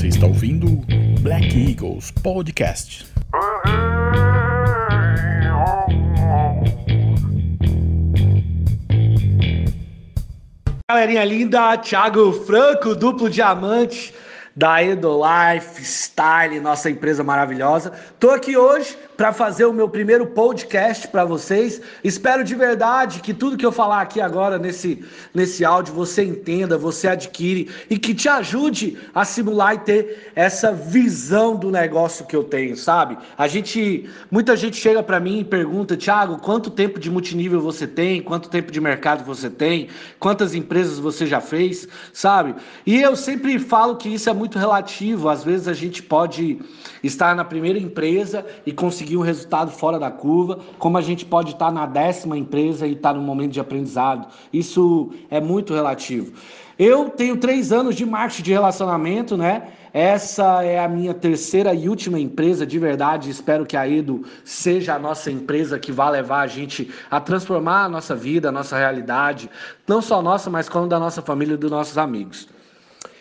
Você está ouvindo Black Eagles Podcast. Galerinha linda, Thiago Franco, duplo diamante da Edo Lifestyle, nossa empresa maravilhosa. Tô aqui hoje para fazer o meu primeiro podcast para vocês. Espero de verdade que tudo que eu falar aqui agora nesse, nesse áudio você entenda, você adquire e que te ajude a simular e ter essa visão do negócio que eu tenho, sabe? A gente, muita gente chega para mim e pergunta, Thiago, quanto tempo de multinível você tem? Quanto tempo de mercado você tem? Quantas empresas você já fez, sabe? E eu sempre falo que isso é muito relativo. Às vezes a gente pode estar na primeira empresa e conseguir um resultado fora da curva, como a gente pode estar na décima empresa e estar no momento de aprendizado. Isso é muito relativo. Eu tenho três anos de marketing de relacionamento, né? Essa é a minha terceira e última empresa de verdade. Espero que a Edo seja a nossa empresa que vá levar a gente a transformar a nossa vida, a nossa realidade, não só nossa, mas como da nossa família e dos nossos amigos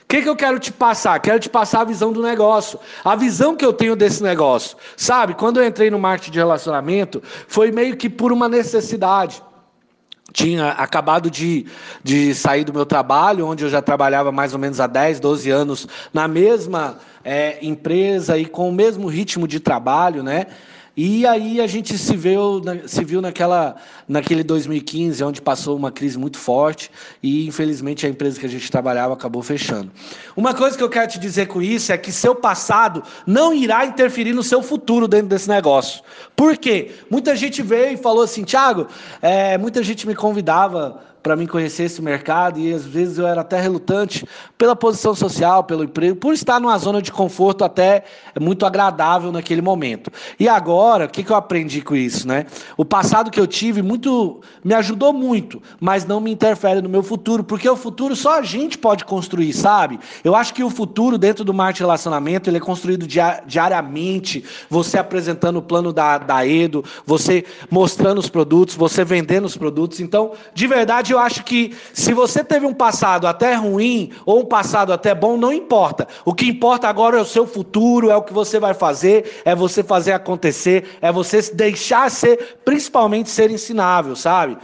que, que eu quero te passar? Quero te passar a visão do negócio, a visão que eu tenho desse negócio. Sabe, quando eu entrei no marketing de relacionamento, foi meio que por uma necessidade tinha acabado de, de sair do meu trabalho, onde eu já trabalhava mais ou menos há 10, 12 anos na mesma é, empresa e com o mesmo ritmo de trabalho, né? E aí a gente se viu, se viu naquela, naquele 2015, onde passou uma crise muito forte e infelizmente a empresa que a gente trabalhava acabou fechando. Uma coisa que eu quero te dizer com isso é que seu passado não irá interferir no seu futuro dentro desse negócio. Por quê? Muita gente veio e falou assim, Thiago, é, muita gente me convidava para mim conhecer esse mercado e às vezes eu era até relutante pela posição social, pelo emprego, por estar numa zona de conforto até muito agradável naquele momento. E agora, o que, que eu aprendi com isso, né? O passado que eu tive muito me ajudou muito, mas não me interfere no meu futuro, porque o futuro só a gente pode construir, sabe? Eu acho que o futuro dentro do marketing relacionamento ele é construído diariamente, você apresentando o plano da, da Edo, você mostrando os produtos, você vendendo os produtos. Então, de verdade verdade, eu acho que se você teve um passado até ruim ou um passado até bom, não importa. O que importa agora é o seu futuro, é o que você vai fazer, é você fazer acontecer, é você deixar ser, principalmente ser ensinável, sabe?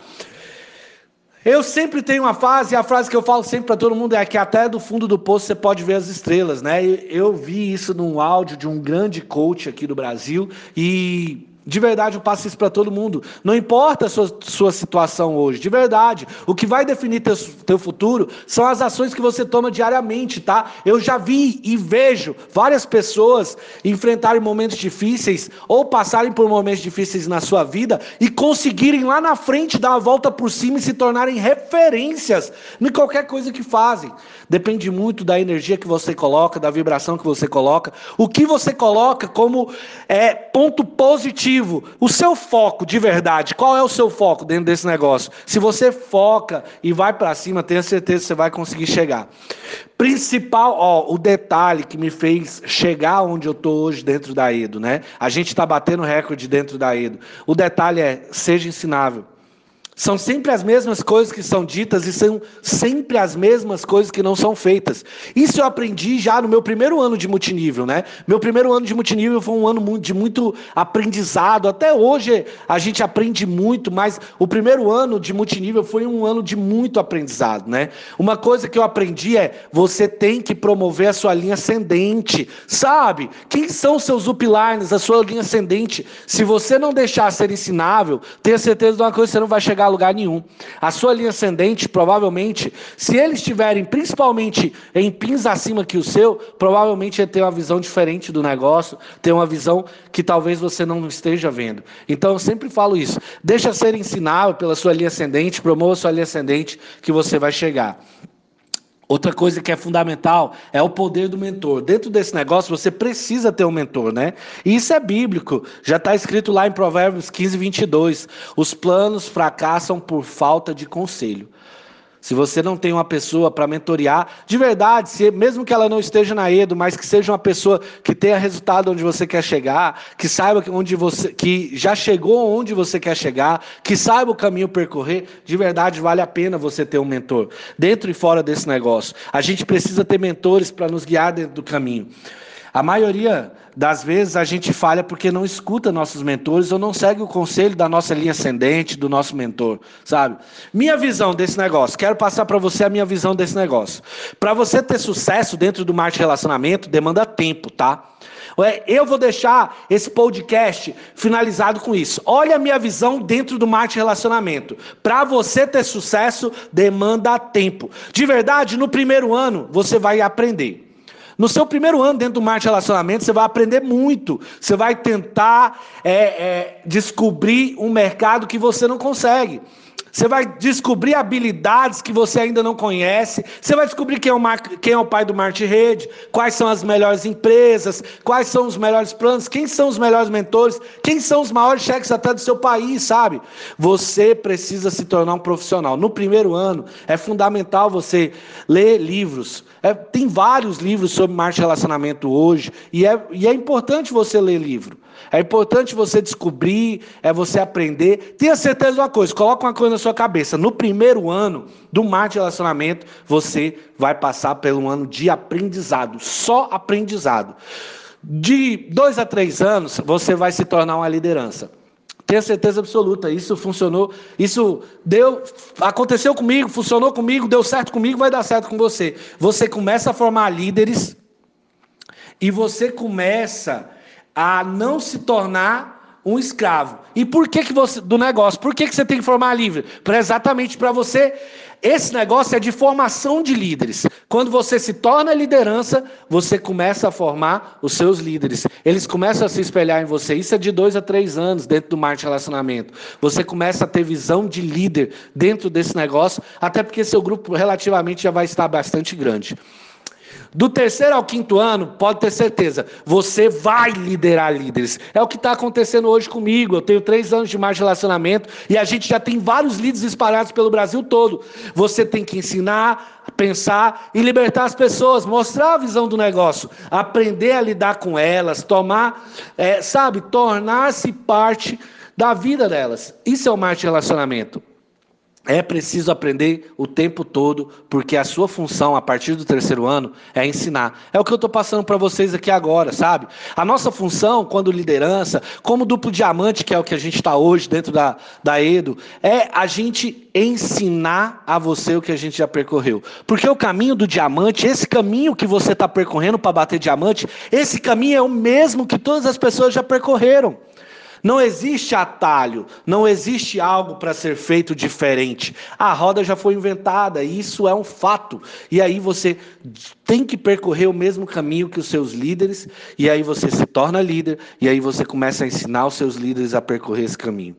Eu sempre tenho uma frase, e a frase que eu falo sempre para todo mundo é que até do fundo do poço você pode ver as estrelas, né? Eu vi isso num áudio de um grande coach aqui do Brasil e de verdade, eu passo isso para todo mundo. Não importa a sua, sua situação hoje, de verdade. O que vai definir teu, teu futuro são as ações que você toma diariamente, tá? Eu já vi e vejo várias pessoas enfrentarem momentos difíceis ou passarem por momentos difíceis na sua vida e conseguirem lá na frente dar a volta por cima e se tornarem referências em qualquer coisa que fazem. Depende muito da energia que você coloca, da vibração que você coloca, o que você coloca como é, ponto positivo objetivo, o seu foco de verdade, qual é o seu foco dentro desse negócio? Se você foca e vai para cima, tenha certeza que você vai conseguir chegar. Principal, ó, o detalhe que me fez chegar onde eu tô hoje dentro da Edo, né? A gente está batendo recorde dentro da Edo. O detalhe é seja ensinável. São sempre as mesmas coisas que são ditas e são sempre as mesmas coisas que não são feitas. Isso eu aprendi já no meu primeiro ano de multinível, né? Meu primeiro ano de multinível foi um ano de muito aprendizado. Até hoje a gente aprende muito, mas o primeiro ano de multinível foi um ano de muito aprendizado, né? Uma coisa que eu aprendi é você tem que promover a sua linha ascendente, sabe? Quem são seus uplines, a sua linha ascendente? Se você não deixar ser ensinável, tenha certeza de uma coisa, você não vai chegar chegar a lugar nenhum. A sua linha ascendente, provavelmente, se eles estiverem principalmente em pins acima que o seu, provavelmente ele ter uma visão diferente do negócio, ter uma visão que talvez você não esteja vendo. Então eu sempre falo isso. Deixa ser ensinável pela sua linha ascendente, promova a sua linha ascendente que você vai chegar. Outra coisa que é fundamental é o poder do mentor. Dentro desse negócio, você precisa ter um mentor, né? E isso é bíblico. Já está escrito lá em Provérbios 15, 22. Os planos fracassam por falta de conselho. Se você não tem uma pessoa para mentorear, de verdade, se, mesmo que ela não esteja na Edo, mas que seja uma pessoa que tenha resultado onde você quer chegar, que saiba onde você, que já chegou onde você quer chegar, que saiba o caminho percorrer, de verdade vale a pena você ter um mentor dentro e fora desse negócio. A gente precisa ter mentores para nos guiar dentro do caminho. A maioria das vezes a gente falha porque não escuta nossos mentores ou não segue o conselho da nossa linha ascendente, do nosso mentor, sabe? Minha visão desse negócio, quero passar para você a minha visão desse negócio. Para você ter sucesso dentro do marketing relacionamento, demanda tempo, tá? Eu vou deixar esse podcast finalizado com isso. Olha a minha visão dentro do marketing relacionamento. Para você ter sucesso, demanda tempo. De verdade, no primeiro ano, você vai aprender. No seu primeiro ano dentro do marketing de relacionamento, você vai aprender muito. Você vai tentar é, é, descobrir um mercado que você não consegue. Você vai descobrir habilidades que você ainda não conhece. Você vai descobrir quem é, o mar... quem é o pai do marketing rede, quais são as melhores empresas, quais são os melhores planos, quem são os melhores mentores, quem são os maiores cheques até do seu país, sabe? Você precisa se tornar um profissional. No primeiro ano, é fundamental você ler livros. É, tem vários livros sobre marketing relacionamento hoje, e é, e é importante você ler livro. É importante você descobrir, é você aprender. Tenha certeza de uma coisa, coloca uma coisa na sua cabeça. No primeiro ano do mar de relacionamento, você vai passar um ano de aprendizado, só aprendizado. De dois a três anos, você vai se tornar uma liderança. Tenha certeza absoluta, isso funcionou, isso deu, aconteceu comigo, funcionou comigo, deu certo comigo, vai dar certo com você. Você começa a formar líderes e você começa a não se tornar um escravo. E por que, que você do negócio? Por que, que você tem que formar livre? Para exatamente para você. Esse negócio é de formação de líderes. Quando você se torna liderança, você começa a formar os seus líderes. Eles começam a se espelhar em você. Isso é de dois a três anos dentro do marketing relacionamento. Você começa a ter visão de líder dentro desse negócio, até porque seu grupo relativamente já vai estar bastante grande. Do terceiro ao quinto ano, pode ter certeza, você vai liderar líderes. É o que está acontecendo hoje comigo. Eu tenho três anos de mais relacionamento e a gente já tem vários líderes espalhados pelo Brasil todo. Você tem que ensinar, pensar e libertar as pessoas, mostrar a visão do negócio, aprender a lidar com elas, tomar, é, sabe, tornar-se parte da vida delas. Isso é o marketing relacionamento. É preciso aprender o tempo todo, porque a sua função a partir do terceiro ano é ensinar. É o que eu estou passando para vocês aqui agora, sabe? A nossa função, quando liderança, como duplo diamante, que é o que a gente está hoje dentro da, da Edo, é a gente ensinar a você o que a gente já percorreu. Porque o caminho do diamante, esse caminho que você está percorrendo para bater diamante, esse caminho é o mesmo que todas as pessoas já percorreram. Não existe atalho, não existe algo para ser feito diferente. A roda já foi inventada, isso é um fato. E aí você tem que percorrer o mesmo caminho que os seus líderes, e aí você se torna líder, e aí você começa a ensinar os seus líderes a percorrer esse caminho.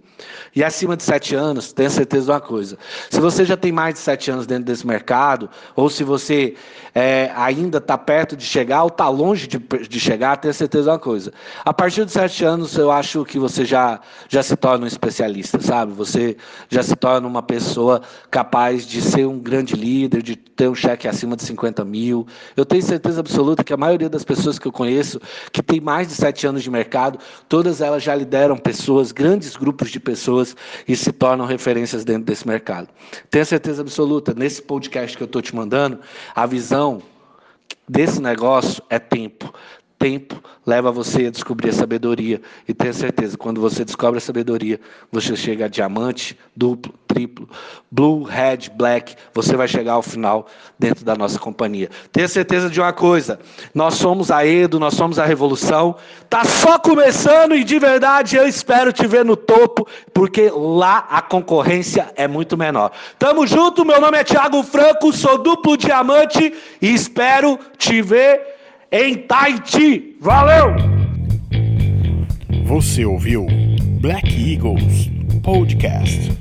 E acima de sete anos, tenha certeza de uma coisa: se você já tem mais de sete anos dentro desse mercado, ou se você é, ainda está perto de chegar, ou está longe de, de chegar, tenha certeza de uma coisa: a partir de sete anos, eu acho que você já, já se torna um especialista, sabe? Você já se torna uma pessoa capaz de ser um grande líder, de ter um cheque acima de 50 mil. Eu tenho certeza absoluta que a maioria das pessoas que eu conheço, que tem mais de sete anos de mercado, todas elas já lideram pessoas, grandes grupos de pessoas e se tornam referências dentro desse mercado. Tenho certeza absoluta, nesse podcast que eu estou te mandando, a visão desse negócio é tempo. Tempo leva você a descobrir a sabedoria. E tenha certeza, quando você descobre a sabedoria, você chega a diamante, duplo, triplo, blue, red, black. Você vai chegar ao final dentro da nossa companhia. Tenha certeza de uma coisa: nós somos a Edo, nós somos a revolução. Tá só começando e de verdade eu espero te ver no topo, porque lá a concorrência é muito menor. Tamo junto, meu nome é Thiago Franco, sou duplo diamante e espero te ver em Tahiti. Valeu! Você ouviu Black Eagles Podcast.